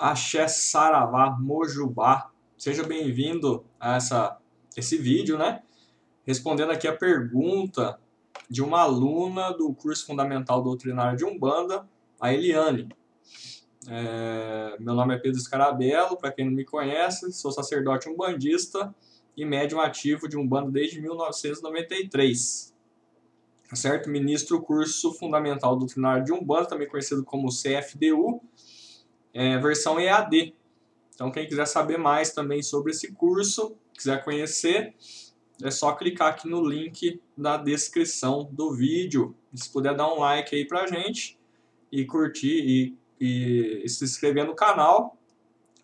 Axé Saravá Mojubá. Seja bem-vindo a essa, esse vídeo, né? Respondendo aqui a pergunta de uma aluna do curso Fundamental Doutrinário de Umbanda, a Eliane. É, meu nome é Pedro Scarabello, para quem não me conhece, sou sacerdote umbandista e médium ativo de Umbanda desde 1993. Tá certo? Ministro o curso Fundamental Doutrinário de Umbanda, também conhecido como CFDU, é, versão EAD. Então, quem quiser saber mais também sobre esse curso, quiser conhecer, é só clicar aqui no link na descrição do vídeo. Se puder dar um like aí pra gente e curtir e, e, se inscrever no canal,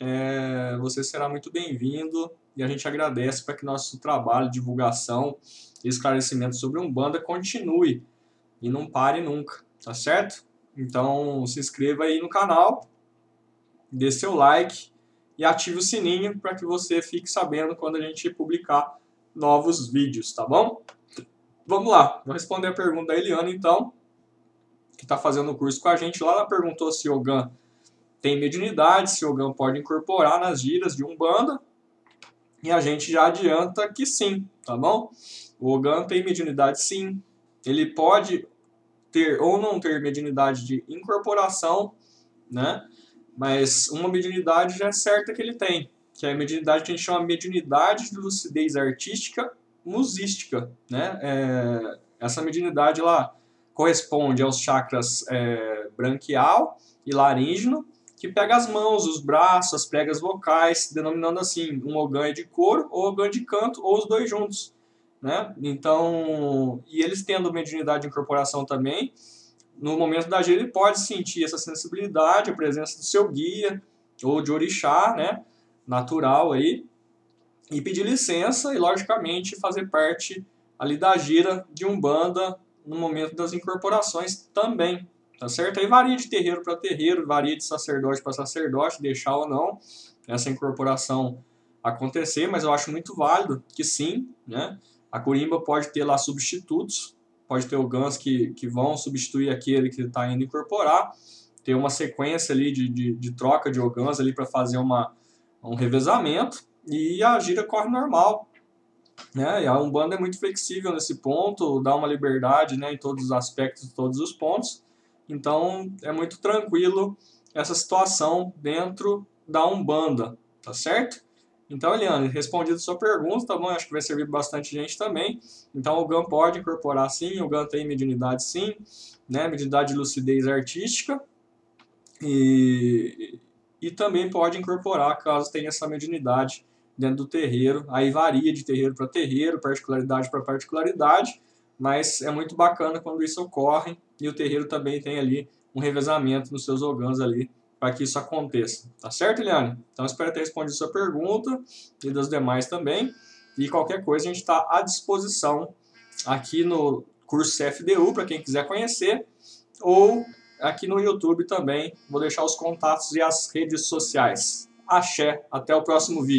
é, você será muito bem-vindo e a gente agradece para que nosso trabalho divulgação e esclarecimento sobre Umbanda continue e não pare nunca, tá certo? Então se inscreva aí no canal dê seu like e ative o sininho para que você fique sabendo quando a gente publicar novos vídeos, tá bom? Vamos lá, vou responder a pergunta da Eliana então, que está fazendo o curso com a gente lá. Ela perguntou se o GAN tem mediunidade, se o GAN pode incorporar nas giras de Umbanda. E a gente já adianta que sim, tá bom? O Ogan tem mediunidade sim. Ele pode ter ou não ter mediunidade de incorporação, né? Mas uma mediunidade já é certa que ele tem, que é a mediunidade que a gente chama mediunidade de lucidez artística musística, né? É, essa mediunidade lá corresponde aos chakras é, branquial e laríngeo, que pega as mãos, os braços, as pregas vocais, denominando assim um orgã de coro ou orgã de canto, ou os dois juntos. Né? Então, e eles tendo mediunidade de incorporação também, no momento da gira ele pode sentir essa sensibilidade, a presença do seu guia ou de orixá, né, natural aí, e pedir licença e logicamente fazer parte ali da gira de umbanda no momento das incorporações também, tá certo? Aí varia de terreiro para terreiro, varia de sacerdote para sacerdote, deixar ou não essa incorporação acontecer, mas eu acho muito válido que sim, né? A corimba pode ter lá substitutos pode ter o Guns que, que vão substituir aquele que está indo incorporar, ter uma sequência ali de, de, de troca de Ogans ali para fazer uma, um revezamento e a gira corre normal. Né? E a Umbanda é muito flexível nesse ponto, dá uma liberdade né, em todos os aspectos, todos os pontos. Então é muito tranquilo essa situação dentro da Umbanda, tá certo? Então, Eliane, respondido sua pergunta, tá bom? Acho que vai servir bastante gente também. Então, o GAN pode incorporar sim, o GAN tem mediunidade sim, né? Mediunidade de lucidez artística. E, e também pode incorporar caso tenha essa mediunidade dentro do terreiro. Aí varia de terreiro para terreiro, particularidade para particularidade, mas é muito bacana quando isso ocorre e o terreiro também tem ali um revezamento nos seus orgãos ali para que isso aconteça. Tá certo, Eliane? Então, espero ter respondido sua pergunta e das demais também. E qualquer coisa, a gente está à disposição aqui no curso CFDU, para quem quiser conhecer, ou aqui no YouTube também. Vou deixar os contatos e as redes sociais. Axé, até o próximo vídeo.